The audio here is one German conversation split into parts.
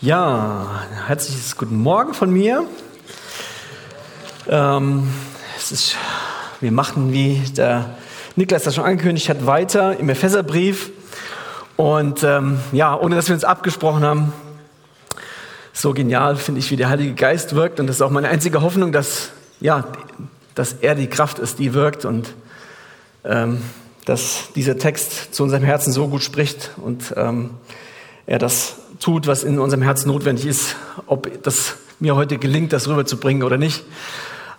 Ja, herzliches Guten Morgen von mir. Ähm, es ist, wir machen, wie der Niklas das schon angekündigt hat, weiter im Epheserbrief. Und ähm, ja, ohne dass wir uns abgesprochen haben, so genial finde ich, wie der Heilige Geist wirkt. Und das ist auch meine einzige Hoffnung, dass, ja, dass er die Kraft ist, die wirkt und ähm, dass dieser Text zu unserem Herzen so gut spricht und ähm, er das tut, was in unserem Herzen notwendig ist, ob das mir heute gelingt, das rüberzubringen oder nicht.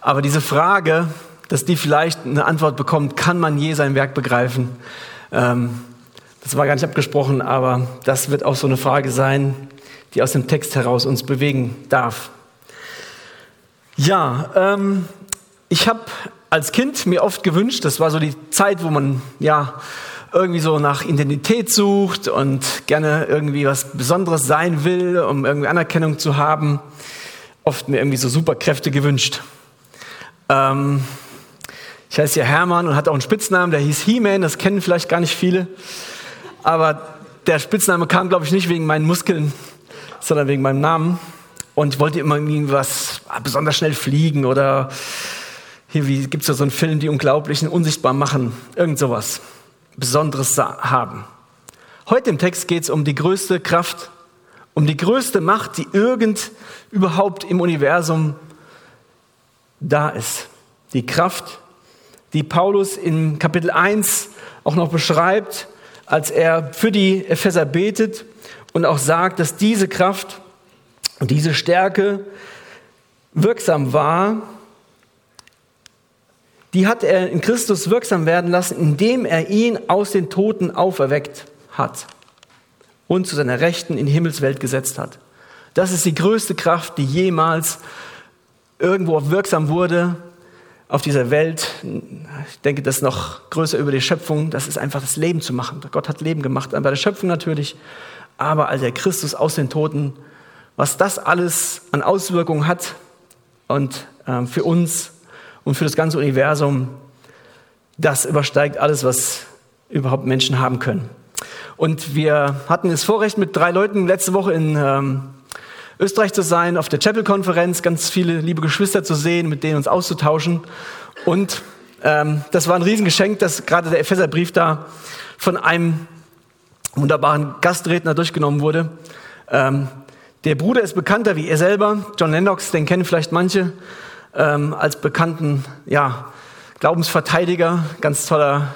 Aber diese Frage, dass die vielleicht eine Antwort bekommt, kann man je sein Werk begreifen? Ähm, das war gar nicht abgesprochen, aber das wird auch so eine Frage sein, die aus dem Text heraus uns bewegen darf. Ja, ähm, ich habe als Kind mir oft gewünscht, das war so die Zeit, wo man ja irgendwie so nach Identität sucht und gerne irgendwie was Besonderes sein will, um irgendwie Anerkennung zu haben, oft mir irgendwie so Superkräfte gewünscht. Ähm, ich heiße ja Hermann und hatte auch einen Spitznamen, der hieß He-Man, das kennen vielleicht gar nicht viele. Aber der Spitzname kam, glaube ich, nicht wegen meinen Muskeln, sondern wegen meinem Namen. Und ich wollte immer irgendwie was besonders schnell fliegen oder hier gibt es ja so einen Film, die Unglaublichen unsichtbar machen, irgend sowas. Besonderes haben. Heute im Text geht es um die größte Kraft, um die größte Macht, die irgend überhaupt im Universum da ist. Die Kraft, die Paulus in Kapitel 1 auch noch beschreibt, als er für die Epheser betet und auch sagt, dass diese Kraft und diese Stärke wirksam war die hat er in Christus wirksam werden lassen, indem er ihn aus den Toten auferweckt hat und zu seiner Rechten in die Himmelswelt gesetzt hat. Das ist die größte Kraft, die jemals irgendwo wirksam wurde auf dieser Welt. Ich denke, das ist noch größer über die Schöpfung. Das ist einfach das Leben zu machen. Gott hat Leben gemacht, bei der Schöpfung natürlich, aber als der Christus aus den Toten, was das alles an Auswirkungen hat und äh, für uns und für das ganze Universum, das übersteigt alles, was überhaupt Menschen haben können. Und wir hatten das Vorrecht, mit drei Leuten letzte Woche in ähm, Österreich zu sein, auf der Chapel-Konferenz, ganz viele liebe Geschwister zu sehen, mit denen uns auszutauschen. Und ähm, das war ein Riesengeschenk, dass gerade der Epheserbrief da von einem wunderbaren Gastredner durchgenommen wurde. Ähm, der Bruder ist bekannter wie er selber, John Lennox, den kennen vielleicht manche ähm, als bekannten ja, Glaubensverteidiger, ganz toller,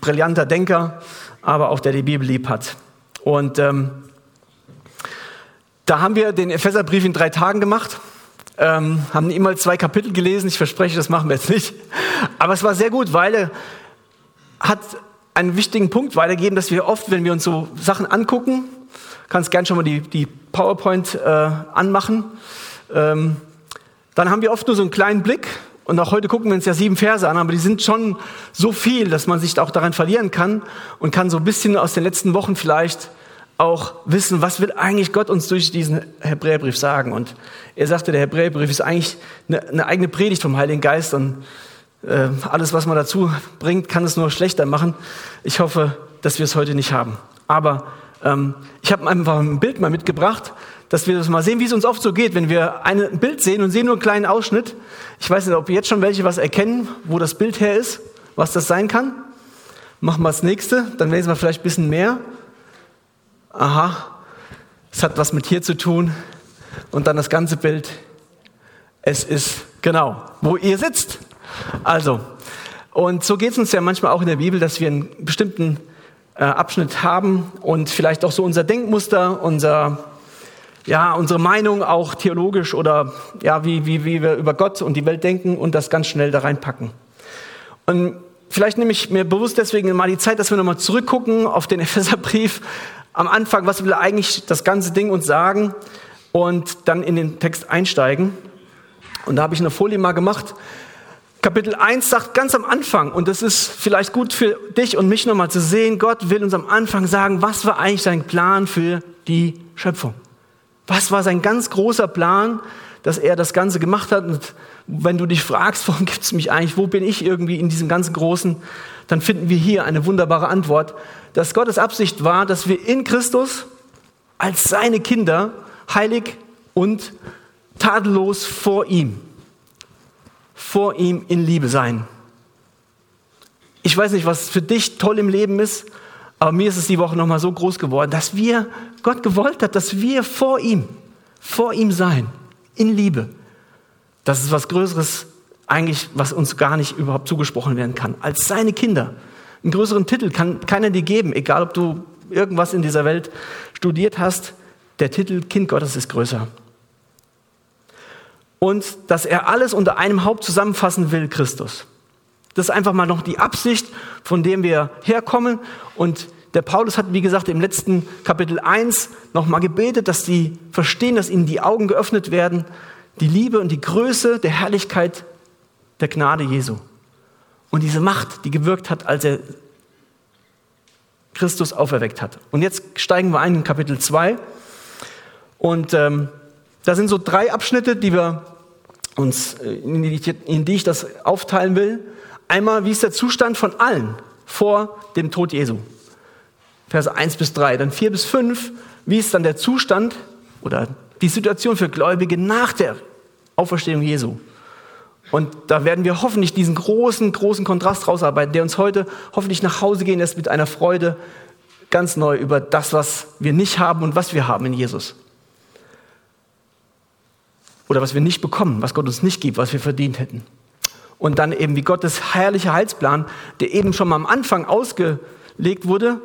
brillanter Denker, aber auch der die Bibel lieb hat. Und ähm, da haben wir den Epheserbrief in drei Tagen gemacht, ähm, haben immer zwei Kapitel gelesen. Ich verspreche, das machen wir jetzt nicht. Aber es war sehr gut, weil er hat einen wichtigen Punkt weitergegeben, dass wir oft, wenn wir uns so Sachen angucken, kannst gern schon mal die, die PowerPoint äh, anmachen. Ähm, dann haben wir oft nur so einen kleinen Blick. Und auch heute gucken wir uns ja sieben Verse an, aber die sind schon so viel, dass man sich auch daran verlieren kann und kann so ein bisschen aus den letzten Wochen vielleicht auch wissen, was will eigentlich Gott uns durch diesen Hebräerbrief sagen. Und er sagte, der Hebräerbrief ist eigentlich eine, eine eigene Predigt vom Heiligen Geist und äh, alles, was man dazu bringt, kann es nur schlechter machen. Ich hoffe, dass wir es heute nicht haben. Aber ähm, ich habe einfach ein Bild mal mitgebracht, dass wir das mal sehen, wie es uns oft so geht, wenn wir ein Bild sehen und sehen nur einen kleinen Ausschnitt. Ich weiß nicht, ob jetzt schon welche was erkennen, wo das Bild her ist, was das sein kann. Machen wir das nächste, dann lesen wir vielleicht ein bisschen mehr. Aha, es hat was mit hier zu tun. Und dann das ganze Bild. Es ist genau, wo ihr sitzt. Also, und so geht es uns ja manchmal auch in der Bibel, dass wir einen bestimmten äh, Abschnitt haben und vielleicht auch so unser Denkmuster, unser ja, unsere Meinung auch theologisch oder ja, wie, wie, wie wir über Gott und die Welt denken und das ganz schnell da reinpacken. Und vielleicht nehme ich mir bewusst deswegen mal die Zeit, dass wir nochmal zurückgucken auf den Epheserbrief am Anfang, was will eigentlich das ganze Ding uns sagen und dann in den Text einsteigen. Und da habe ich eine Folie mal gemacht. Kapitel 1 sagt ganz am Anfang, und das ist vielleicht gut für dich und mich nochmal zu sehen, Gott will uns am Anfang sagen, was war eigentlich sein Plan für die Schöpfung. Was war sein ganz großer Plan, dass er das Ganze gemacht hat? Und wenn du dich fragst, warum gibt es mich eigentlich, wo bin ich irgendwie in diesem ganzen Großen, dann finden wir hier eine wunderbare Antwort, dass Gottes Absicht war, dass wir in Christus als seine Kinder heilig und tadellos vor ihm. Vor ihm in Liebe sein. Ich weiß nicht, was für dich toll im Leben ist, aber mir ist es die Woche nochmal so groß geworden, dass wir, Gott gewollt hat, dass wir vor ihm, vor ihm sein, in Liebe. Das ist was Größeres eigentlich, was uns gar nicht überhaupt zugesprochen werden kann, als seine Kinder. Einen größeren Titel kann keiner dir geben, egal ob du irgendwas in dieser Welt studiert hast. Der Titel Kind Gottes ist größer. Und dass er alles unter einem Haupt zusammenfassen will, Christus. Das ist einfach mal noch die Absicht, von dem wir herkommen. Und der Paulus hat, wie gesagt, im letzten Kapitel 1 nochmal gebetet, dass sie verstehen, dass ihnen die Augen geöffnet werden, die Liebe und die Größe der Herrlichkeit der Gnade Jesu. Und diese Macht, die gewirkt hat, als er Christus auferweckt hat. Und jetzt steigen wir ein in Kapitel 2. Und ähm, da sind so drei Abschnitte, die wir uns, äh, in die, in die ich das aufteilen will. Einmal, wie ist der Zustand von allen vor dem Tod Jesu? Verse 1 bis 3. Dann 4 bis 5, wie ist dann der Zustand oder die Situation für Gläubige nach der Auferstehung Jesu? Und da werden wir hoffentlich diesen großen, großen Kontrast rausarbeiten, der uns heute hoffentlich nach Hause gehen lässt mit einer Freude ganz neu über das, was wir nicht haben und was wir haben in Jesus. Oder was wir nicht bekommen, was Gott uns nicht gibt, was wir verdient hätten. Und dann eben wie Gottes herrlicher Heilsplan, der eben schon mal am Anfang ausgelegt wurde,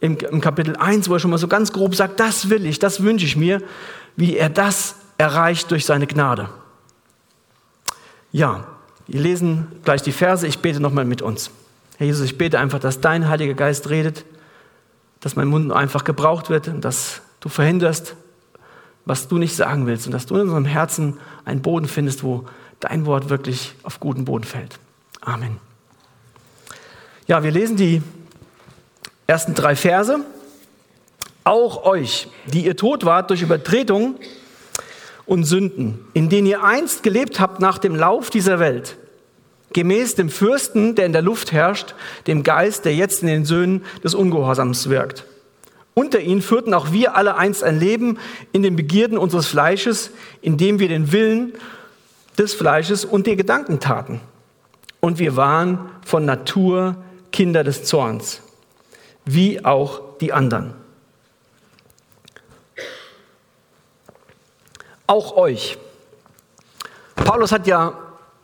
im, im Kapitel 1, wo er schon mal so ganz grob sagt, das will ich, das wünsche ich mir, wie er das erreicht durch seine Gnade. Ja, wir lesen gleich die Verse. Ich bete nochmal mit uns. Herr Jesus, ich bete einfach, dass dein Heiliger Geist redet, dass mein Mund einfach gebraucht wird und dass du verhinderst, was du nicht sagen willst und dass du in unserem Herzen einen Boden findest, wo dein Wort wirklich auf guten Boden fällt. Amen. Ja, wir lesen die ersten drei Verse. Auch euch, die ihr tot wart durch Übertretung und Sünden, in denen ihr einst gelebt habt nach dem Lauf dieser Welt, gemäß dem Fürsten, der in der Luft herrscht, dem Geist, der jetzt in den Söhnen des Ungehorsams wirkt. Unter ihnen führten auch wir alle einst ein Leben in den Begierden unseres Fleisches, indem wir den Willen des Fleisches und die Gedanken taten. Und wir waren von Natur Kinder des Zorns, wie auch die anderen. auch euch. Paulus hat ja,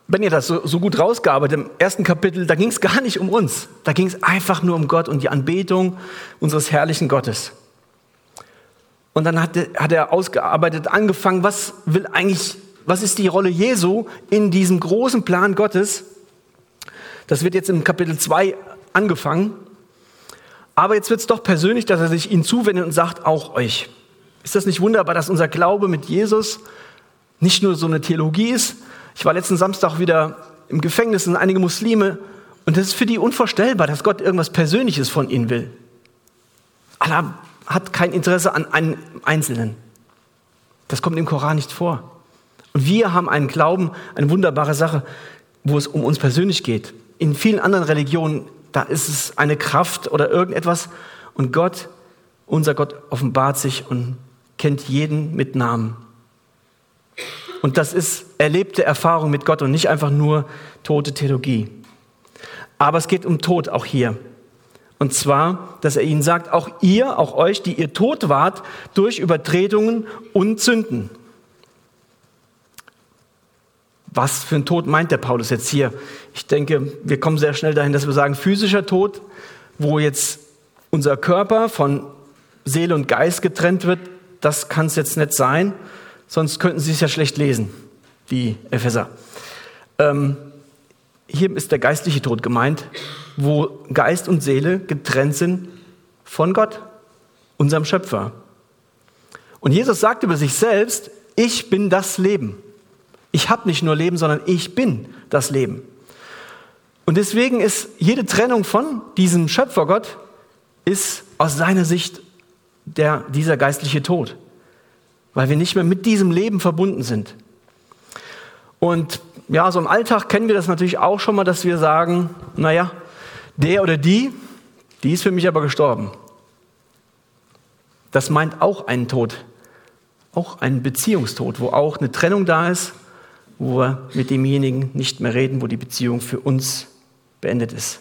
wenn ihr das so, so gut rausgearbeitet im ersten Kapitel, da ging es gar nicht um uns. Da ging es einfach nur um Gott und die Anbetung unseres herrlichen Gottes. Und dann hat, hat er ausgearbeitet, angefangen, was will eigentlich, was ist die Rolle Jesu in diesem großen Plan Gottes? Das wird jetzt im Kapitel 2 angefangen. Aber jetzt wird es doch persönlich, dass er sich ihnen zuwendet und sagt, auch euch. Ist das nicht wunderbar, dass unser Glaube mit Jesus nicht nur so eine Theologie ist? Ich war letzten Samstag wieder im Gefängnis und einige Muslime und es ist für die unvorstellbar, dass Gott irgendwas Persönliches von ihnen will. Allah hat kein Interesse an einem Einzelnen. Das kommt im Koran nicht vor. Und wir haben einen Glauben, eine wunderbare Sache, wo es um uns persönlich geht. In vielen anderen Religionen, da ist es eine Kraft oder irgendetwas und Gott, unser Gott offenbart sich und kennt jeden mit Namen. Und das ist erlebte Erfahrung mit Gott und nicht einfach nur tote Theologie. Aber es geht um Tod auch hier. Und zwar, dass er ihnen sagt, auch ihr, auch euch, die ihr tot wart durch Übertretungen und Sünden. Was für ein Tod meint der Paulus jetzt hier? Ich denke, wir kommen sehr schnell dahin, dass wir sagen, physischer Tod, wo jetzt unser Körper von Seele und Geist getrennt wird, das kann es jetzt nicht sein, sonst könnten Sie es ja schlecht lesen, die Epheser. Ähm, hier ist der geistliche Tod gemeint, wo Geist und Seele getrennt sind von Gott, unserem Schöpfer. Und Jesus sagt über sich selbst, ich bin das Leben. Ich habe nicht nur Leben, sondern ich bin das Leben. Und deswegen ist jede Trennung von diesem Schöpfergott ist aus seiner Sicht der, dieser geistliche Tod, weil wir nicht mehr mit diesem Leben verbunden sind. Und ja, so im Alltag kennen wir das natürlich auch schon mal, dass wir sagen, naja, der oder die, die ist für mich aber gestorben. Das meint auch einen Tod auch einen Beziehungstod, wo auch eine Trennung da ist, wo wir mit demjenigen nicht mehr reden, wo die Beziehung für uns beendet ist.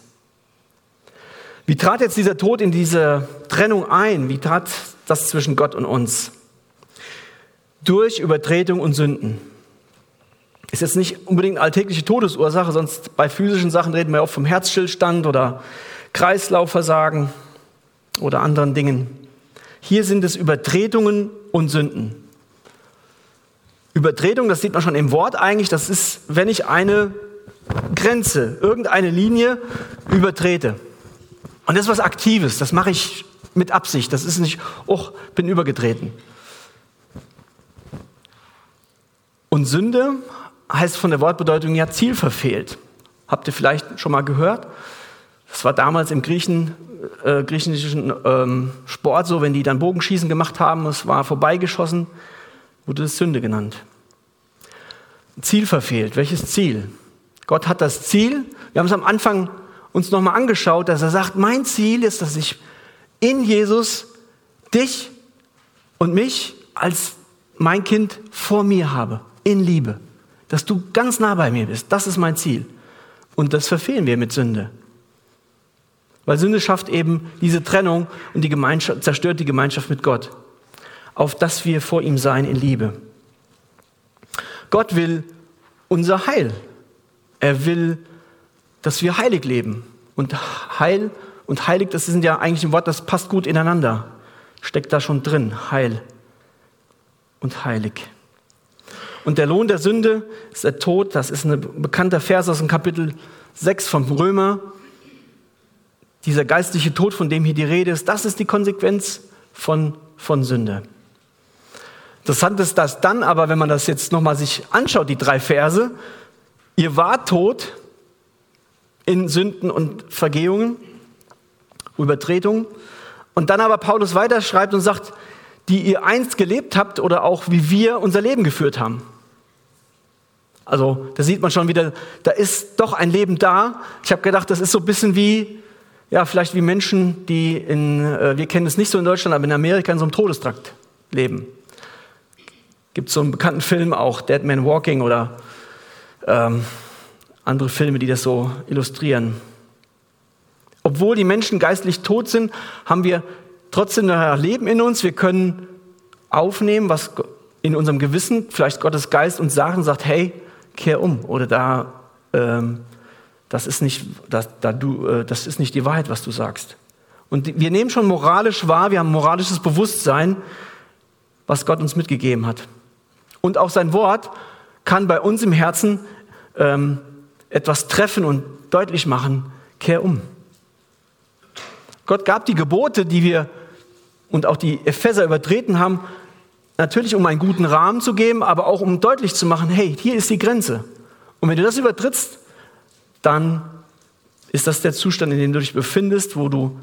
Wie trat jetzt dieser Tod in diese Trennung ein? Wie trat das zwischen Gott und uns? Durch Übertretung und Sünden. Ist jetzt nicht unbedingt eine alltägliche Todesursache, sonst bei physischen Sachen reden wir oft vom Herzstillstand oder Kreislaufversagen oder anderen Dingen. Hier sind es Übertretungen und Sünden. Übertretung, das sieht man schon im Wort eigentlich, das ist, wenn ich eine Grenze, irgendeine Linie übertrete. Und das ist was Aktives, das mache ich mit Absicht. Das ist nicht, oh, bin übergetreten. Und Sünde heißt von der Wortbedeutung ja Ziel verfehlt. Habt ihr vielleicht schon mal gehört? Das war damals im Griechen, äh, griechischen ähm, Sport so, wenn die dann Bogenschießen gemacht haben, es war vorbeigeschossen, wurde es Sünde genannt. Ziel verfehlt. Welches Ziel? Gott hat das Ziel. Wir haben es am Anfang uns nochmal angeschaut, dass er sagt, mein Ziel ist, dass ich in Jesus dich und mich als mein Kind vor mir habe, in Liebe. Dass du ganz nah bei mir bist. Das ist mein Ziel. Und das verfehlen wir mit Sünde. Weil Sünde schafft eben diese Trennung und die Gemeinschaft, zerstört die Gemeinschaft mit Gott. Auf dass wir vor ihm sein in Liebe. Gott will unser Heil. Er will, dass wir heilig leben. Und Heil und heilig, das sind ja eigentlich ein Wort, das passt gut ineinander. Steckt da schon drin. Heil und heilig. Und der Lohn der Sünde ist der Tod. Das ist ein bekannter Vers aus dem Kapitel 6 vom Römer. Dieser geistliche Tod, von dem hier die Rede ist, das ist die Konsequenz von, von Sünde. Interessant ist das dann aber, wenn man das jetzt nochmal sich anschaut, die drei Verse. Ihr wart tot in Sünden und Vergehungen, Übertretungen. Und dann aber Paulus weiterschreibt und sagt, die ihr einst gelebt habt oder auch wie wir unser Leben geführt haben. Also da sieht man schon wieder, da ist doch ein Leben da. Ich habe gedacht, das ist so ein bisschen wie, ja, vielleicht wie Menschen, die in, äh, wir kennen es nicht so in Deutschland, aber in Amerika in so einem Todestrakt leben. Gibt so einen bekannten Film auch, Dead Man Walking oder ähm, andere Filme, die das so illustrieren. Obwohl die Menschen geistlich tot sind, haben wir trotzdem noch Leben in uns. Wir können aufnehmen, was in unserem Gewissen vielleicht Gottes Geist uns sagt und sagt, hey, kehr um oder da, ähm, das, ist nicht, das, da du, äh, das ist nicht die Wahrheit, was du sagst. Und wir nehmen schon moralisch wahr, wir haben moralisches Bewusstsein, was Gott uns mitgegeben hat. Und auch sein Wort kann bei uns im Herzen ähm, etwas treffen und deutlich machen, kehr um. Gott gab die Gebote, die wir und auch die Epheser übertreten haben, natürlich um einen guten Rahmen zu geben, aber auch um deutlich zu machen, hey, hier ist die Grenze. Und wenn du das übertrittst, dann ist das der Zustand, in dem du dich befindest, wo du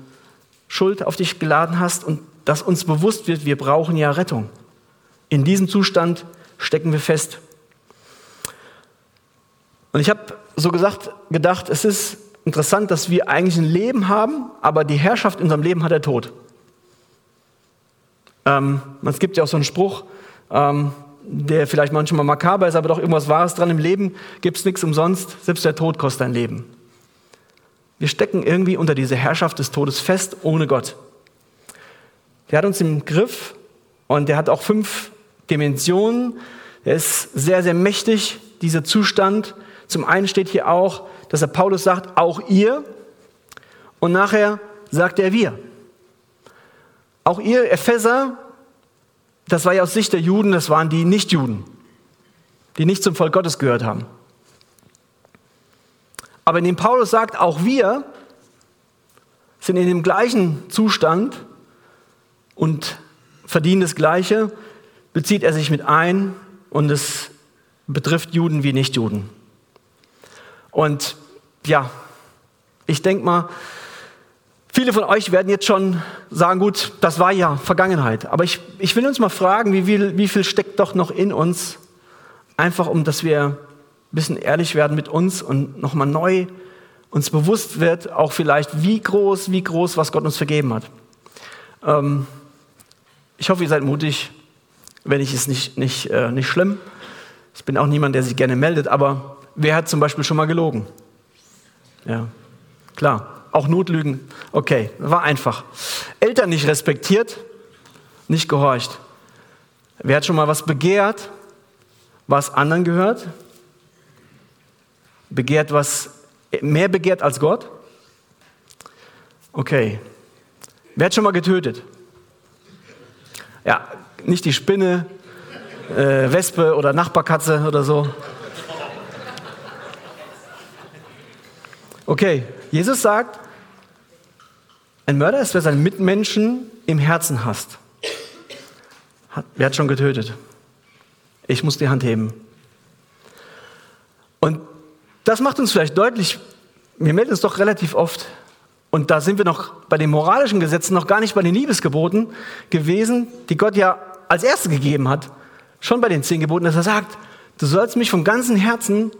Schuld auf dich geladen hast und dass uns bewusst wird, wir brauchen ja Rettung. In diesem Zustand stecken wir fest. Und ich habe so gesagt, gedacht, es ist interessant, dass wir eigentlich ein Leben haben, aber die Herrschaft in unserem Leben hat der Tod. Ähm, es gibt ja auch so einen Spruch, ähm, der vielleicht manchmal makaber ist, aber doch irgendwas Wahres dran. Im Leben gibt es nichts umsonst, selbst der Tod kostet ein Leben. Wir stecken irgendwie unter diese Herrschaft des Todes fest, ohne Gott. Der hat uns im Griff und der hat auch fünf Dimensionen. Er ist sehr, sehr mächtig, dieser Zustand. Zum einen steht hier auch, dass er Paulus sagt, auch ihr. Und nachher sagt er wir. Auch ihr Epheser, das war ja aus Sicht der Juden, das waren die Nichtjuden, die nicht zum Volk Gottes gehört haben. Aber indem Paulus sagt, auch wir sind in dem gleichen Zustand und verdienen das Gleiche, bezieht er sich mit ein und es betrifft Juden wie Nichtjuden. Und ja, ich denke mal, viele von euch werden jetzt schon sagen, gut, das war ja Vergangenheit. Aber ich, ich will uns mal fragen, wie viel, wie viel steckt doch noch in uns, einfach um, dass wir ein bisschen ehrlich werden mit uns und nochmal neu uns bewusst wird, auch vielleicht, wie groß, wie groß, was Gott uns vergeben hat. Ähm, ich hoffe, ihr seid mutig wenn ich es nicht, nicht, äh, nicht schlimm. Ich bin auch niemand, der sich gerne meldet, aber wer hat zum Beispiel schon mal gelogen? Ja, klar. Auch Notlügen. Okay, war einfach. Eltern nicht respektiert, nicht gehorcht. Wer hat schon mal was begehrt, was anderen gehört? Begehrt was mehr begehrt als Gott? Okay. Wer hat schon mal getötet? Ja, nicht die Spinne, äh, Wespe oder Nachbarkatze oder so. Okay, Jesus sagt, ein Mörder ist, wer seinen Mitmenschen im Herzen hasst. Hat, wer hat schon getötet? Ich muss die Hand heben. Und das macht uns vielleicht deutlich, wir melden uns doch relativ oft, und da sind wir noch bei den moralischen Gesetzen, noch gar nicht bei den Liebesgeboten gewesen, die Gott ja als erste gegeben hat. Schon bei den zehn Geboten, dass er sagt, du sollst mich vom ganzen Herzen,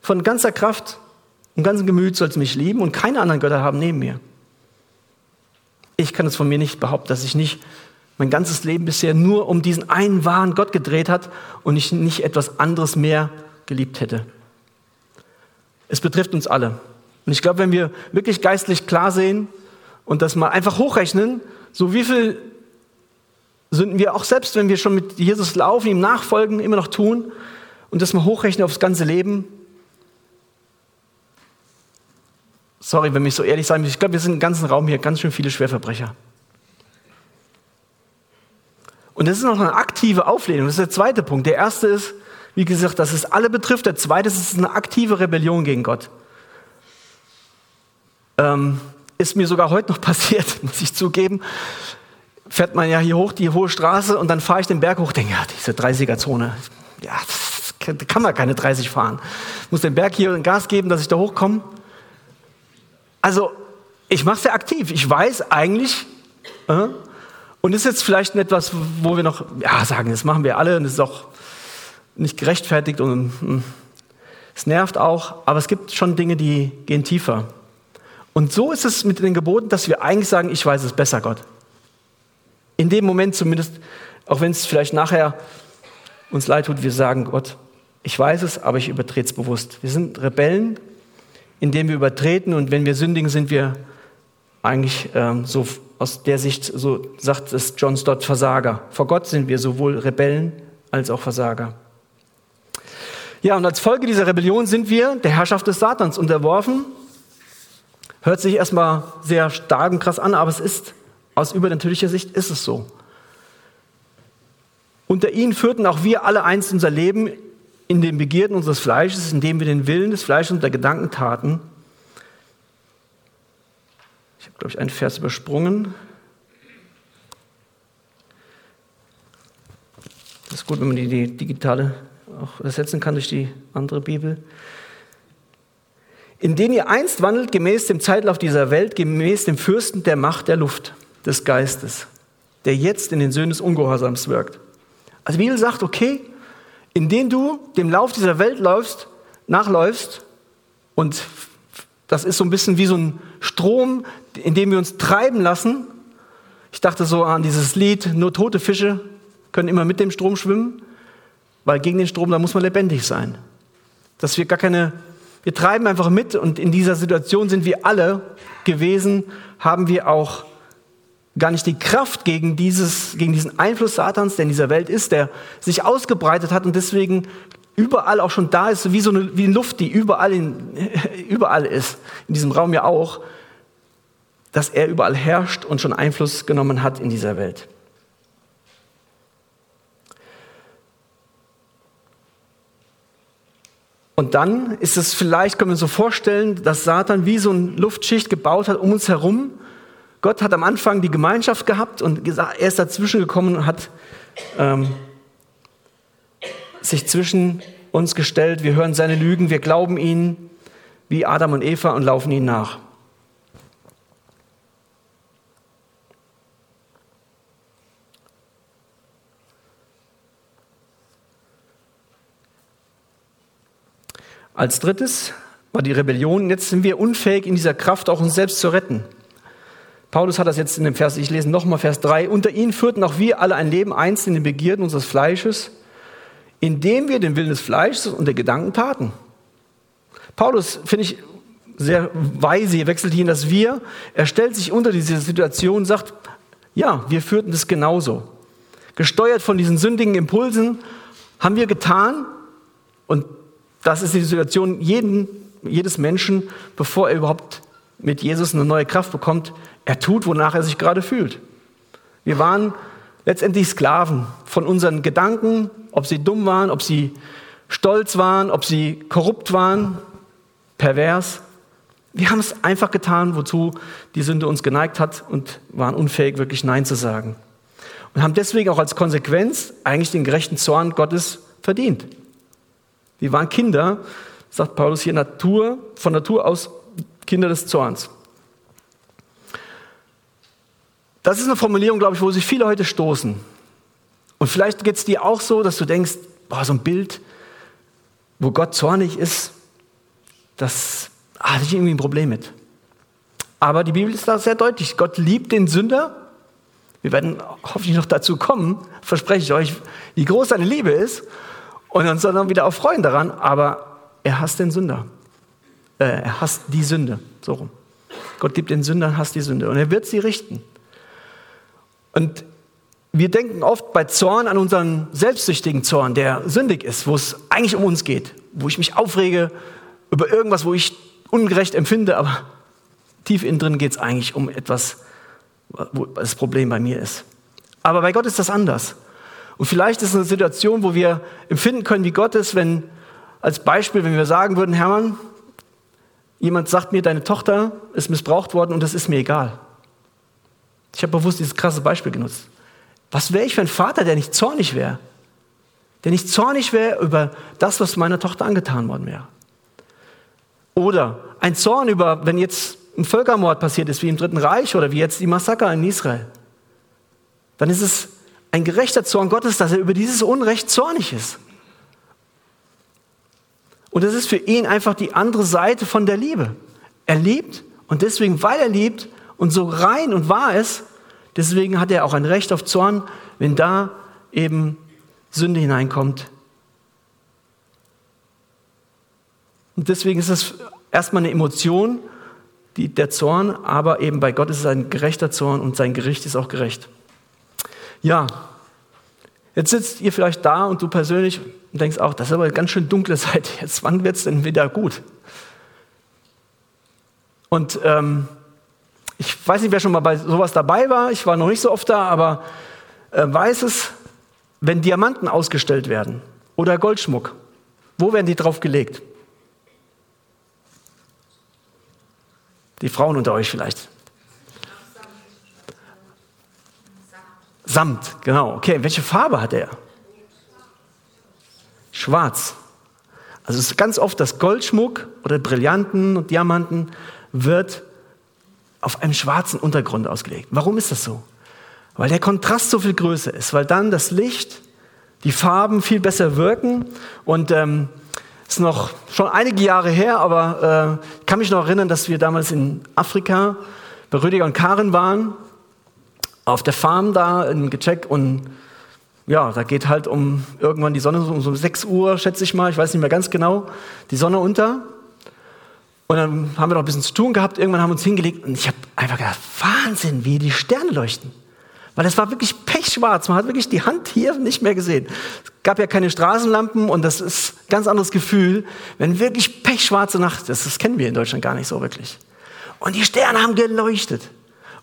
von ganzer Kraft und ganzem Gemüt sollst mich lieben und keine anderen Götter haben neben mir. Ich kann es von mir nicht behaupten, dass ich nicht mein ganzes Leben bisher nur um diesen einen wahren Gott gedreht hat und ich nicht etwas anderes mehr geliebt hätte. Es betrifft uns alle. Und ich glaube, wenn wir wirklich geistlich klar sehen und das mal einfach hochrechnen, so wie viel Sünden wir auch selbst, wenn wir schon mit Jesus laufen, ihm nachfolgen, immer noch tun und das mal hochrechnen aufs ganze Leben. Sorry, wenn ich so ehrlich sein muss, ich glaube, wir sind im ganzen Raum hier ganz schön viele Schwerverbrecher. Und das ist noch eine aktive Auflehnung. Das ist der zweite Punkt. Der erste ist, wie gesagt, dass es alle betrifft. Der zweite ist, es ist eine aktive Rebellion gegen Gott. Ähm, ist mir sogar heute noch passiert, muss ich zugeben. Fährt man ja hier hoch die hohe Straße und dann fahre ich den Berg hoch, denke, ja, diese 30er-Zone, ja, da kann man keine 30 fahren. Muss den Berg hier Gas geben, dass ich da hochkomme. Also, ich mache es ja aktiv. Ich weiß eigentlich, äh, und ist jetzt vielleicht etwas, wo wir noch ja, sagen, das machen wir alle und das ist auch nicht gerechtfertigt und hm, es nervt auch, aber es gibt schon Dinge, die gehen tiefer. Und so ist es mit den Geboten, dass wir eigentlich sagen, ich weiß es besser, Gott. In dem Moment zumindest, auch wenn es vielleicht nachher uns leid tut, wir sagen, Gott, ich weiß es, aber ich übertrete es bewusst. Wir sind Rebellen, indem wir übertreten und wenn wir sündigen, sind wir eigentlich ähm, so aus der Sicht, so sagt es John Stott, Versager. Vor Gott sind wir sowohl Rebellen als auch Versager. Ja, und als Folge dieser Rebellion sind wir der Herrschaft des Satans unterworfen Hört sich erstmal sehr stark und krass an, aber es ist, aus übernatürlicher Sicht ist es so. Unter ihnen führten auch wir alle einst unser Leben in den Begierden unseres Fleisches, indem wir den Willen des Fleisches und der Gedanken taten. Ich habe, glaube ich, einen Vers übersprungen. Das ist gut, wenn man die, die digitale auch ersetzen kann durch die andere Bibel in denen ihr einst wandelt gemäß dem Zeitlauf dieser Welt, gemäß dem Fürsten der Macht der Luft, des Geistes, der jetzt in den Söhnen des Ungehorsams wirkt. Also Bibel sagt, okay, indem du dem Lauf dieser Welt läufst, nachläufst, und das ist so ein bisschen wie so ein Strom, in dem wir uns treiben lassen. Ich dachte so an dieses Lied, nur tote Fische können immer mit dem Strom schwimmen, weil gegen den Strom, da muss man lebendig sein. Dass wir gar keine wir treiben einfach mit und in dieser Situation sind wir alle gewesen, haben wir auch gar nicht die Kraft gegen, dieses, gegen diesen Einfluss Satans, der in dieser Welt ist, der sich ausgebreitet hat und deswegen überall auch schon da ist, wie so eine, wie Luft, die überall, in, überall ist, in diesem Raum ja auch, dass er überall herrscht und schon Einfluss genommen hat in dieser Welt. Und dann ist es vielleicht, können wir uns so vorstellen, dass Satan wie so eine Luftschicht gebaut hat um uns herum. Gott hat am Anfang die Gemeinschaft gehabt und er ist dazwischen gekommen und hat ähm, sich zwischen uns gestellt. Wir hören seine Lügen, wir glauben ihnen wie Adam und Eva und laufen ihnen nach. Als drittes war die Rebellion. Jetzt sind wir unfähig, in dieser Kraft auch uns selbst zu retten. Paulus hat das jetzt in dem Vers, ich lese nochmal Vers 3. Unter ihnen führten auch wir alle ein Leben einst in den Begierden unseres Fleisches, indem wir den Willen des Fleisches und der Gedanken taten. Paulus, finde ich sehr weise, hier wechselt ihn das Wir. Er stellt sich unter diese Situation und sagt, ja, wir führten das genauso. Gesteuert von diesen sündigen Impulsen haben wir getan und das ist die Situation jeden, jedes Menschen, bevor er überhaupt mit Jesus eine neue Kraft bekommt. Er tut, wonach er sich gerade fühlt. Wir waren letztendlich Sklaven von unseren Gedanken, ob sie dumm waren, ob sie stolz waren, ob sie korrupt waren, pervers. Wir haben es einfach getan, wozu die Sünde uns geneigt hat und waren unfähig, wirklich Nein zu sagen. Und haben deswegen auch als Konsequenz eigentlich den gerechten Zorn Gottes verdient. Wir waren Kinder, sagt Paulus hier, Natur, von Natur aus Kinder des Zorns. Das ist eine Formulierung, glaube ich, wo sich viele heute stoßen. Und vielleicht geht es dir auch so, dass du denkst, boah, so ein Bild, wo Gott zornig ist, das hatte ich irgendwie ein Problem mit. Aber die Bibel ist da sehr deutlich. Gott liebt den Sünder. Wir werden hoffentlich noch dazu kommen, verspreche ich euch, wie groß seine Liebe ist. Und dann soll er wieder auch freuen daran. Aber er hasst den Sünder. Äh, er hasst die Sünde. So rum. Gott liebt den Sünder, hasst die Sünde. Und er wird sie richten. Und wir denken oft bei Zorn an unseren selbstsüchtigen Zorn, der sündig ist, wo es eigentlich um uns geht, wo ich mich aufrege über irgendwas, wo ich ungerecht empfinde, aber tief innen drin geht es eigentlich um etwas, wo das Problem bei mir ist. Aber bei Gott ist das anders. Und vielleicht ist es eine Situation, wo wir empfinden können, wie Gott ist, wenn, als Beispiel, wenn wir sagen würden, Hermann, jemand sagt mir, deine Tochter ist missbraucht worden und das ist mir egal. Ich habe bewusst dieses krasse Beispiel genutzt. Was wäre ich für ein Vater, der nicht zornig wäre? Der nicht zornig wäre über das, was meiner Tochter angetan worden wäre. Oder ein Zorn über, wenn jetzt ein Völkermord passiert ist, wie im Dritten Reich oder wie jetzt die Massaker in Israel. Dann ist es ein gerechter Zorn Gottes, dass er über dieses Unrecht zornig ist. Und es ist für ihn einfach die andere Seite von der Liebe. Er liebt und deswegen, weil er liebt, und so rein und wahr ist, deswegen hat er auch ein Recht auf Zorn, wenn da eben Sünde hineinkommt. Und deswegen ist es erstmal eine Emotion, die, der Zorn, aber eben bei Gott ist es ein gerechter Zorn und sein Gericht ist auch gerecht. Ja, jetzt sitzt ihr vielleicht da und du persönlich denkst auch, das ist aber eine ganz schön dunkle Seite jetzt. Wann wird es denn wieder gut? Und ähm, ich weiß nicht, wer schon mal bei sowas dabei war. Ich war noch nicht so oft da, aber äh, weiß es, wenn Diamanten ausgestellt werden oder Goldschmuck, wo werden die drauf gelegt? Die Frauen unter euch vielleicht. Samt, genau. Okay, welche Farbe hat er? Schwarz. Also es ist ganz oft, dass Goldschmuck oder Brillanten und Diamanten wird auf einem schwarzen Untergrund ausgelegt. Warum ist das so? Weil der Kontrast so viel größer ist, weil dann das Licht, die Farben viel besser wirken und ähm, ist noch schon einige Jahre her, aber äh, kann mich noch erinnern, dass wir damals in Afrika bei Rüdiger und Karin waren, auf der Farm da in Gechek und ja, da geht halt um irgendwann die Sonne um so 6 Uhr, schätze ich mal, ich weiß nicht mehr ganz genau, die Sonne unter und dann haben wir noch ein bisschen zu tun gehabt. Irgendwann haben wir uns hingelegt und ich habe einfach gedacht, Wahnsinn, wie die Sterne leuchten. Weil es war wirklich pechschwarz. Man hat wirklich die Hand hier nicht mehr gesehen. Es gab ja keine Straßenlampen und das ist ein ganz anderes Gefühl, wenn wirklich pechschwarze Nacht ist. Das kennen wir in Deutschland gar nicht so wirklich. Und die Sterne haben geleuchtet.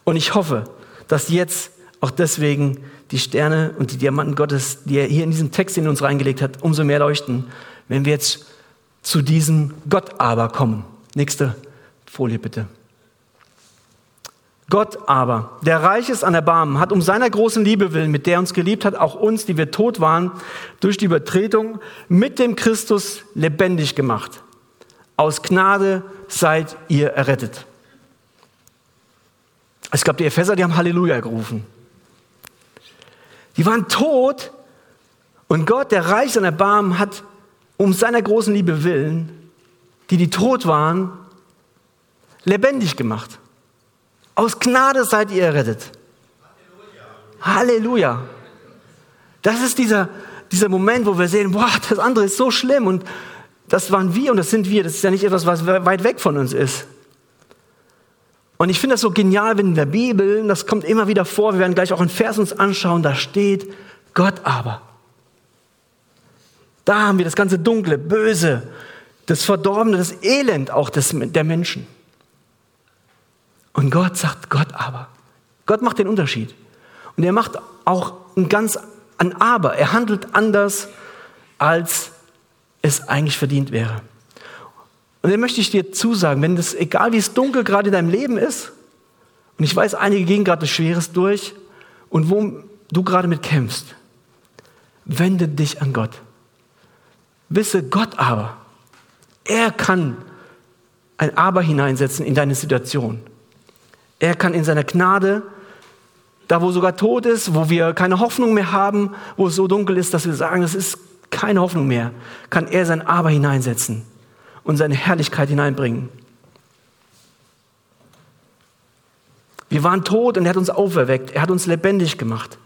Und ich hoffe, dass jetzt auch deswegen die Sterne und die Diamanten Gottes, die er hier in diesen Text in uns reingelegt hat, umso mehr leuchten, wenn wir jetzt zu diesem Gott aber kommen. Nächste Folie bitte. Gott aber, der reich ist an Erbarmen, hat um seiner großen Liebe willen, mit der er uns geliebt hat, auch uns, die wir tot waren, durch die Übertretung mit dem Christus lebendig gemacht. Aus Gnade seid ihr errettet. Ich glaube, die Epheser, die haben Halleluja gerufen. Die waren tot und Gott, der reich an Erbarmen, hat um seiner großen Liebe willen die, die tot waren, lebendig gemacht. Aus Gnade seid ihr errettet. Halleluja. Halleluja. Das ist dieser, dieser Moment, wo wir sehen, boah, das andere ist so schlimm und das waren wir und das sind wir. Das ist ja nicht etwas, was weit weg von uns ist. Und ich finde das so genial, wenn in der Bibel, das kommt immer wieder vor, wir werden gleich auch einen Vers uns anschauen, da steht Gott aber. Da haben wir das ganze Dunkle, Böse, das Verdorbene, das Elend auch des, der Menschen. Und Gott sagt Gott aber. Gott macht den Unterschied. Und er macht auch ein ganz ein Aber. Er handelt anders, als es eigentlich verdient wäre. Und dann möchte ich dir zusagen, wenn das, egal wie es dunkel gerade in deinem Leben ist, und ich weiß, einige gehen gerade Schweres durch, und wo du gerade mit kämpfst, wende dich an Gott. Wisse Gott aber, er kann ein Aber hineinsetzen in deine Situation. Er kann in seiner Gnade, da wo sogar Tod ist, wo wir keine Hoffnung mehr haben, wo es so dunkel ist, dass wir sagen, es ist keine Hoffnung mehr, kann er sein Aber hineinsetzen und seine Herrlichkeit hineinbringen. Wir waren tot und er hat uns auferweckt, er hat uns lebendig gemacht.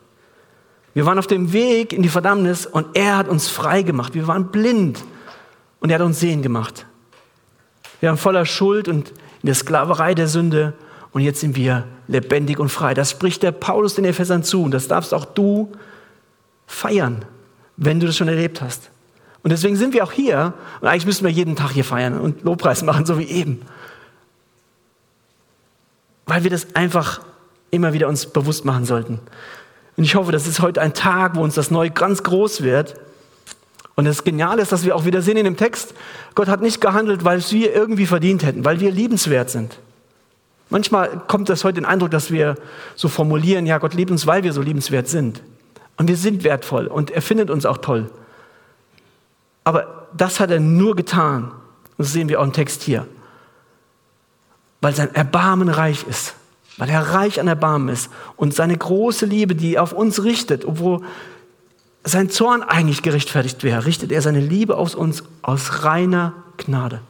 Wir waren auf dem Weg in die Verdammnis und er hat uns frei gemacht. Wir waren blind und er hat uns sehen gemacht. Wir waren voller Schuld und in der Sklaverei der Sünde und jetzt sind wir lebendig und frei. Das spricht der Paulus den Ephesern zu und das darfst auch du feiern, wenn du das schon erlebt hast. Und deswegen sind wir auch hier und eigentlich müssen wir jeden Tag hier feiern und Lobpreis machen, so wie eben. Weil wir das einfach immer wieder uns bewusst machen sollten. Und ich hoffe, das ist heute ein Tag, wo uns das neu ganz groß wird. Und das Geniale ist, dass wir auch wieder sehen in dem Text, Gott hat nicht gehandelt, weil wir irgendwie verdient hätten, weil wir liebenswert sind. Manchmal kommt das heute den Eindruck, dass wir so formulieren, ja, Gott liebt uns, weil wir so liebenswert sind. Und wir sind wertvoll und er findet uns auch toll. Aber das hat er nur getan. Das sehen wir auch im Text hier. Weil sein Erbarmen reich ist. Weil er reich an Erbarmen ist. Und seine große Liebe, die auf uns richtet, obwohl sein Zorn eigentlich gerechtfertigt wäre, richtet er seine Liebe auf uns aus reiner Gnade.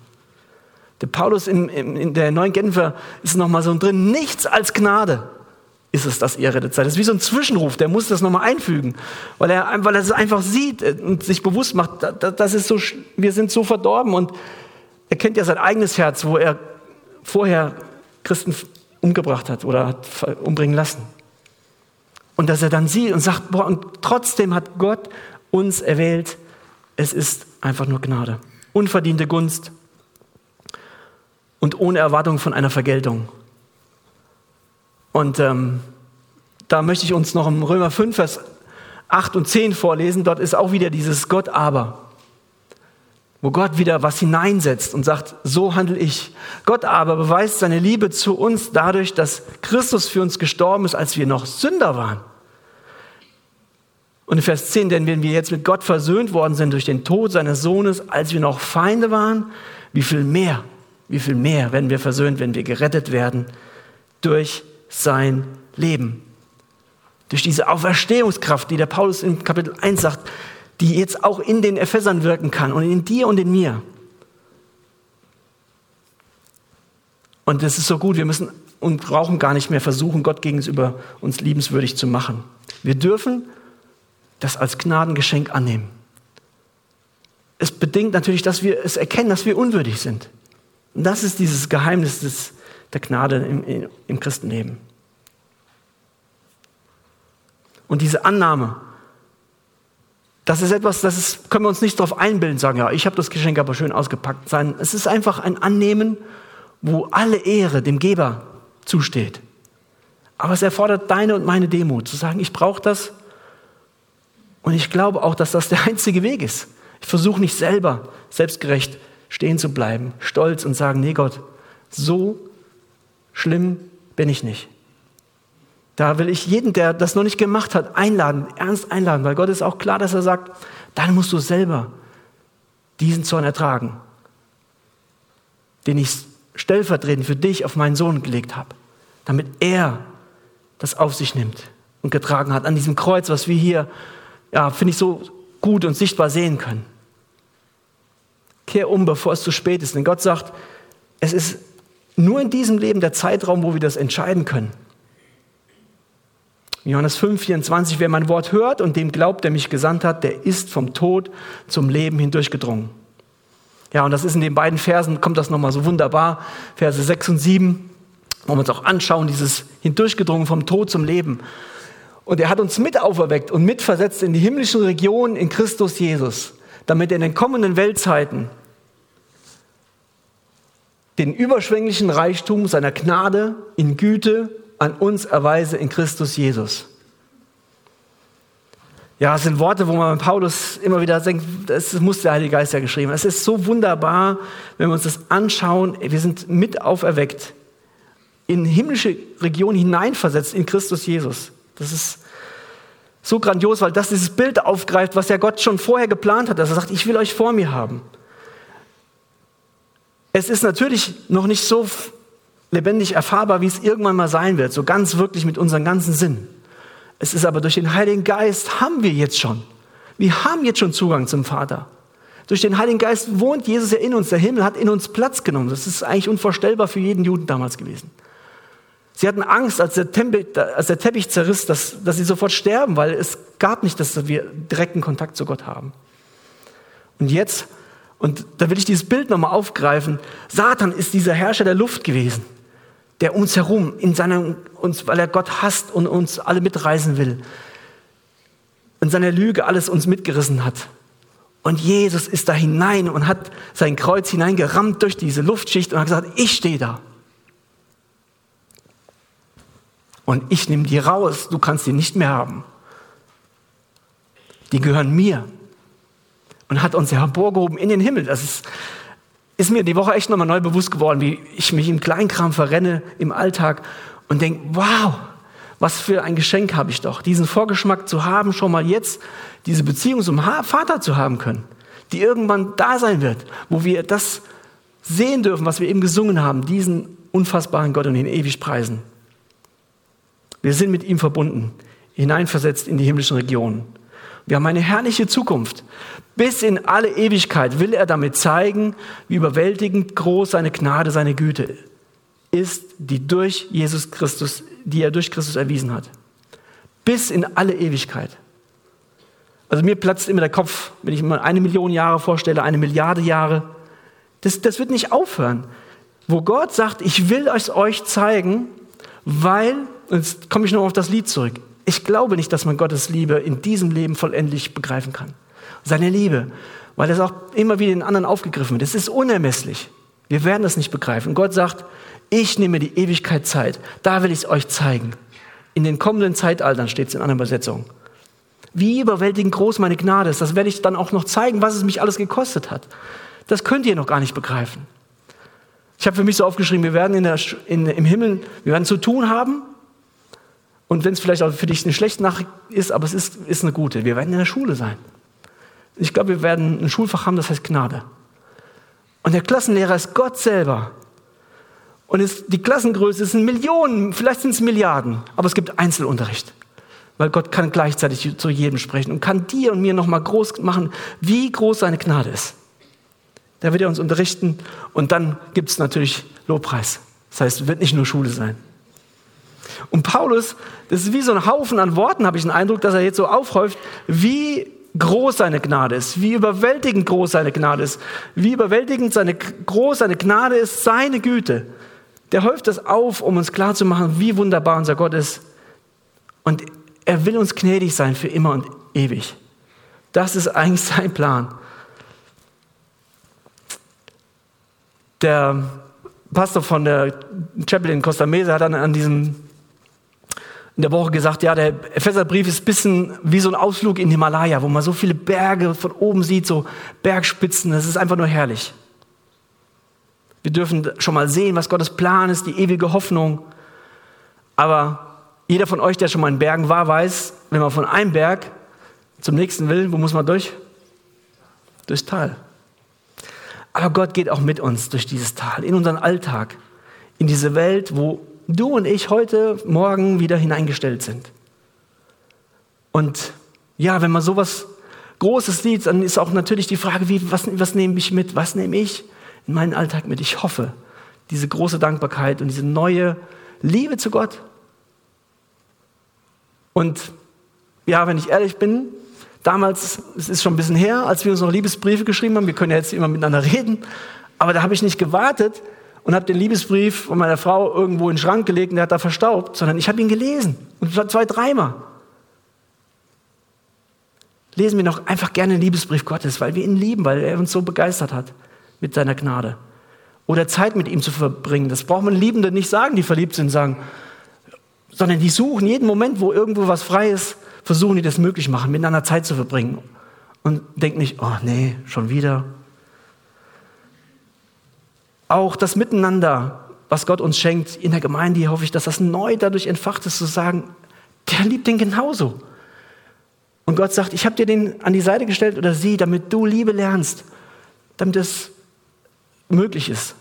Der Paulus in, in, in der neuen Genfer ist nochmal so drin, nichts als Gnade ist es, dass ihr rettet seid. Das ist wie so ein Zwischenruf, der muss das nochmal einfügen, weil er, weil er es einfach sieht und sich bewusst macht, das ist so, wir sind so verdorben und er kennt ja sein eigenes Herz, wo er vorher Christen umgebracht hat oder hat umbringen lassen. Und dass er dann sieht und sagt, boah, und trotzdem hat Gott uns erwählt, es ist einfach nur Gnade. Unverdiente Gunst, und ohne Erwartung von einer Vergeltung. Und ähm, da möchte ich uns noch im Römer 5, Vers 8 und 10 vorlesen. Dort ist auch wieder dieses Gott aber, wo Gott wieder was hineinsetzt und sagt, so handle ich. Gott aber beweist seine Liebe zu uns dadurch, dass Christus für uns gestorben ist, als wir noch Sünder waren. Und in Vers 10, denn wenn wir jetzt mit Gott versöhnt worden sind durch den Tod seines Sohnes, als wir noch Feinde waren, wie viel mehr wie viel mehr werden wir versöhnt, wenn wir gerettet werden durch sein Leben. Durch diese Auferstehungskraft, die der Paulus in Kapitel 1 sagt, die jetzt auch in den Ephesern wirken kann und in dir und in mir. Und das ist so gut, wir müssen und brauchen gar nicht mehr versuchen, Gott gegenüber uns liebenswürdig zu machen. Wir dürfen das als Gnadengeschenk annehmen. Es bedingt natürlich, dass wir es erkennen, dass wir unwürdig sind. Und das ist dieses Geheimnis des, der Gnade im, im Christenleben. Und diese Annahme, das ist etwas, das ist, können wir uns nicht darauf einbilden, sagen, ja, ich habe das Geschenk aber schön ausgepackt. Sein. Es ist einfach ein Annehmen, wo alle Ehre dem Geber zusteht. Aber es erfordert deine und meine Demut, zu sagen, ich brauche das. Und ich glaube auch, dass das der einzige Weg ist. Ich versuche nicht selber selbstgerecht stehen zu bleiben, stolz und sagen, nee Gott, so schlimm bin ich nicht. Da will ich jeden, der das noch nicht gemacht hat, einladen, ernst einladen, weil Gott ist auch klar, dass er sagt, dann musst du selber diesen Zorn ertragen, den ich stellvertretend für dich auf meinen Sohn gelegt habe, damit er das auf sich nimmt und getragen hat an diesem Kreuz, was wir hier, ja, finde ich so gut und sichtbar sehen können. Kehr um, bevor es zu spät ist. Denn Gott sagt, es ist nur in diesem Leben der Zeitraum, wo wir das entscheiden können. Johannes 5, 24, wer mein Wort hört und dem glaubt, der mich gesandt hat, der ist vom Tod zum Leben hindurchgedrungen. Ja, und das ist in den beiden Versen, kommt das nochmal so wunderbar, Verse 6 und 7, wo wir uns auch anschauen, dieses hindurchgedrungen vom Tod zum Leben. Und er hat uns mit auferweckt und mitversetzt in die himmlischen Regionen in Christus Jesus, damit er in den kommenden Weltzeiten den überschwänglichen Reichtum seiner Gnade in Güte an uns erweise in Christus Jesus. Ja, es sind Worte, wo man Paulus immer wieder denkt, das muss der Heilige Geist ja geschrieben. Es ist so wunderbar, wenn wir uns das anschauen. Wir sind mit auferweckt, in himmlische Regionen hineinversetzt in Christus Jesus. Das ist so grandios, weil das dieses Bild aufgreift, was ja Gott schon vorher geplant hat, dass er sagt, ich will euch vor mir haben. Es ist natürlich noch nicht so lebendig erfahrbar, wie es irgendwann mal sein wird, so ganz wirklich mit unserem ganzen Sinn. Es ist aber durch den Heiligen Geist haben wir jetzt schon. Wir haben jetzt schon Zugang zum Vater. Durch den Heiligen Geist wohnt Jesus ja in uns. Der Himmel hat in uns Platz genommen. Das ist eigentlich unvorstellbar für jeden Juden damals gewesen. Sie hatten Angst, als der, Tempel, als der Teppich zerriss, dass, dass sie sofort sterben, weil es gab nicht, dass wir direkten Kontakt zu Gott haben. Und jetzt, und da will ich dieses Bild nochmal aufgreifen, Satan ist dieser Herrscher der Luft gewesen der uns herum, in seiner, uns, weil er Gott hasst und uns alle mitreisen will, in seiner Lüge alles uns mitgerissen hat. Und Jesus ist da hinein und hat sein Kreuz hineingerammt durch diese Luftschicht und hat gesagt, ich stehe da. Und ich nehme die raus, du kannst die nicht mehr haben. Die gehören mir. Und hat uns hervorgehoben in den Himmel. Das ist, ist mir die Woche echt nochmal neu bewusst geworden, wie ich mich im Kleinkram verrenne im Alltag und denke, wow, was für ein Geschenk habe ich doch, diesen Vorgeschmack zu haben, schon mal jetzt diese Beziehung zum Vater zu haben können, die irgendwann da sein wird, wo wir das sehen dürfen, was wir eben gesungen haben, diesen unfassbaren Gott und ihn ewig preisen. Wir sind mit ihm verbunden, hineinversetzt in die himmlischen Regionen. Wir haben eine herrliche Zukunft. Bis in alle Ewigkeit will er damit zeigen, wie überwältigend groß seine Gnade, seine Güte ist, die durch Jesus Christus, die er durch Christus erwiesen hat. Bis in alle Ewigkeit. Also mir platzt immer der Kopf, wenn ich mir eine Million Jahre vorstelle, eine Milliarde Jahre. Das, das wird nicht aufhören. Wo Gott sagt, ich will es euch zeigen, weil, jetzt komme ich noch auf das Lied zurück, ich glaube nicht, dass man Gottes Liebe in diesem Leben vollendlich begreifen kann. Seine Liebe, weil das auch immer wieder in anderen aufgegriffen wird. Es ist unermesslich. Wir werden es nicht begreifen. Gott sagt, ich nehme die Ewigkeit Zeit. Da will ich es euch zeigen. In den kommenden Zeitaltern steht es in anderen Übersetzungen. Wie überwältigend groß meine Gnade ist, das werde ich dann auch noch zeigen, was es mich alles gekostet hat. Das könnt ihr noch gar nicht begreifen. Ich habe für mich so aufgeschrieben, wir werden in der, in, im Himmel, wir werden zu tun haben, und wenn es vielleicht auch für dich eine schlechte Nachricht ist, aber es ist, ist eine gute. Wir werden in der Schule sein. Ich glaube, wir werden ein Schulfach haben, das heißt Gnade. Und der Klassenlehrer ist Gott selber. Und es, die Klassengröße sind Millionen, vielleicht sind es Milliarden, aber es gibt Einzelunterricht. Weil Gott kann gleichzeitig zu jedem sprechen und kann dir und mir nochmal groß machen, wie groß seine Gnade ist. Da wird er uns unterrichten und dann gibt es natürlich Lobpreis. Das heißt, es wird nicht nur Schule sein. Und Paulus, das ist wie so ein Haufen an Worten, habe ich den Eindruck, dass er jetzt so aufhäuft, wie groß seine Gnade ist, wie überwältigend groß seine Gnade ist, wie überwältigend seine, groß seine Gnade ist, seine Güte. Der häuft das auf, um uns klarzumachen, wie wunderbar unser Gott ist. Und er will uns gnädig sein für immer und ewig. Das ist eigentlich sein Plan. Der Pastor von der Chapel in Costa Mesa hat dann an diesem in der Woche gesagt, ja, der Epheserbrief ist ein bisschen wie so ein Ausflug in Himalaya, wo man so viele Berge von oben sieht, so Bergspitzen, das ist einfach nur herrlich. Wir dürfen schon mal sehen, was Gottes Plan ist, die ewige Hoffnung. Aber jeder von euch, der schon mal in Bergen war, weiß, wenn man von einem Berg zum nächsten will, wo muss man durch? Durchs Tal. Aber Gott geht auch mit uns durch dieses Tal, in unseren Alltag, in diese Welt, wo du und ich heute Morgen wieder hineingestellt sind. Und ja, wenn man sowas Großes sieht, dann ist auch natürlich die Frage, wie, was, was nehme ich mit? Was nehme ich in meinen Alltag mit? Ich hoffe, diese große Dankbarkeit und diese neue Liebe zu Gott. Und ja, wenn ich ehrlich bin, damals, es ist schon ein bisschen her, als wir uns noch Liebesbriefe geschrieben haben, wir können ja jetzt immer miteinander reden, aber da habe ich nicht gewartet und habe den Liebesbrief von meiner Frau irgendwo in den Schrank gelegt und der hat da verstaubt, sondern ich habe ihn gelesen und zwar zwei, dreimal. Lesen wir noch einfach gerne den Liebesbrief Gottes, weil wir ihn lieben, weil er uns so begeistert hat mit seiner Gnade. Oder Zeit mit ihm zu verbringen. Das braucht man Liebende nicht sagen, die verliebt sind, sagen, sondern die suchen jeden Moment, wo irgendwo was frei ist, versuchen die das möglich machen, miteinander Zeit zu verbringen. Und denken nicht, oh nee, schon wieder. Auch das Miteinander, was Gott uns schenkt in der Gemeinde, hier hoffe ich, dass das neu dadurch entfacht ist, zu sagen, der liebt den genauso. Und Gott sagt, ich habe dir den an die Seite gestellt oder sie, damit du Liebe lernst, damit es möglich ist.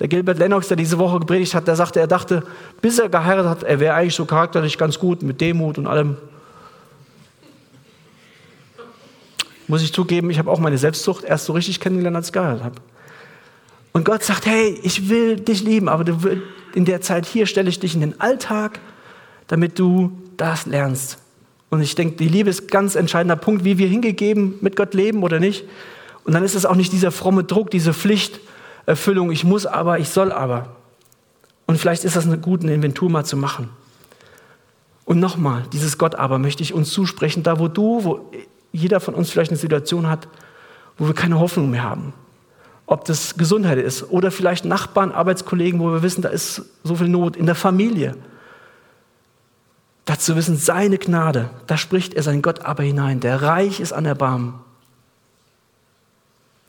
Der Gilbert Lennox, der diese Woche gepredigt hat, der sagte, er dachte, bis er geheiratet hat, er wäre eigentlich so charakterlich ganz gut mit Demut und allem. Muss ich zugeben, ich habe auch meine Selbstsucht erst so richtig kennengelernt, als ich geheiratet habe. Und Gott sagt, hey, ich will dich lieben, aber in der Zeit hier stelle ich dich in den Alltag, damit du das lernst. Und ich denke, die Liebe ist ein ganz entscheidender Punkt, wie wir hingegeben mit Gott leben oder nicht. Und dann ist es auch nicht dieser fromme Druck, diese Pflichterfüllung, ich muss aber, ich soll aber. Und vielleicht ist das eine gute Inventur mal zu machen. Und nochmal, dieses Gott aber möchte ich uns zusprechen, da wo du, wo jeder von uns vielleicht eine Situation hat, wo wir keine Hoffnung mehr haben. Ob das Gesundheit ist oder vielleicht Nachbarn, Arbeitskollegen, wo wir wissen, da ist so viel Not in der Familie. Dazu wissen, seine Gnade, da spricht er sein Gott aber hinein, der reich ist an Erbarmen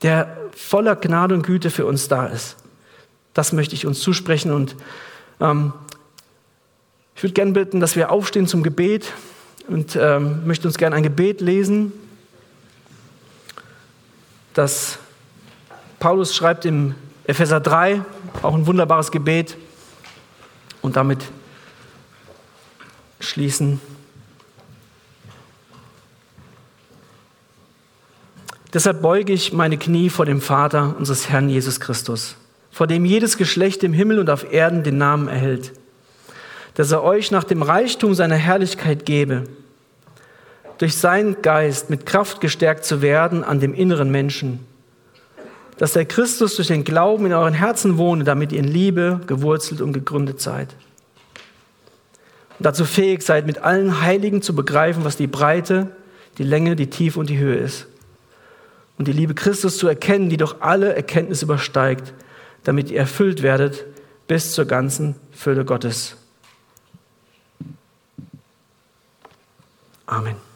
der voller Gnade und Güte für uns da ist. Das möchte ich uns zusprechen und ähm, ich würde gerne bitten, dass wir aufstehen zum Gebet und ähm, möchte uns gerne ein Gebet lesen, das Paulus schreibt im Epheser 3, auch ein wunderbares Gebet und damit schließen. Deshalb beuge ich meine Knie vor dem Vater unseres Herrn Jesus Christus, vor dem jedes Geschlecht im Himmel und auf Erden den Namen erhält, dass er euch nach dem Reichtum seiner Herrlichkeit gebe, durch seinen Geist mit Kraft gestärkt zu werden an dem inneren Menschen, dass der Christus durch den Glauben in euren Herzen wohne, damit ihr in Liebe gewurzelt und gegründet seid. Und dazu fähig seid, mit allen Heiligen zu begreifen, was die Breite, die Länge, die Tiefe und die Höhe ist und die Liebe Christus zu erkennen, die doch alle Erkenntnis übersteigt, damit ihr erfüllt werdet bis zur ganzen Fülle Gottes. Amen.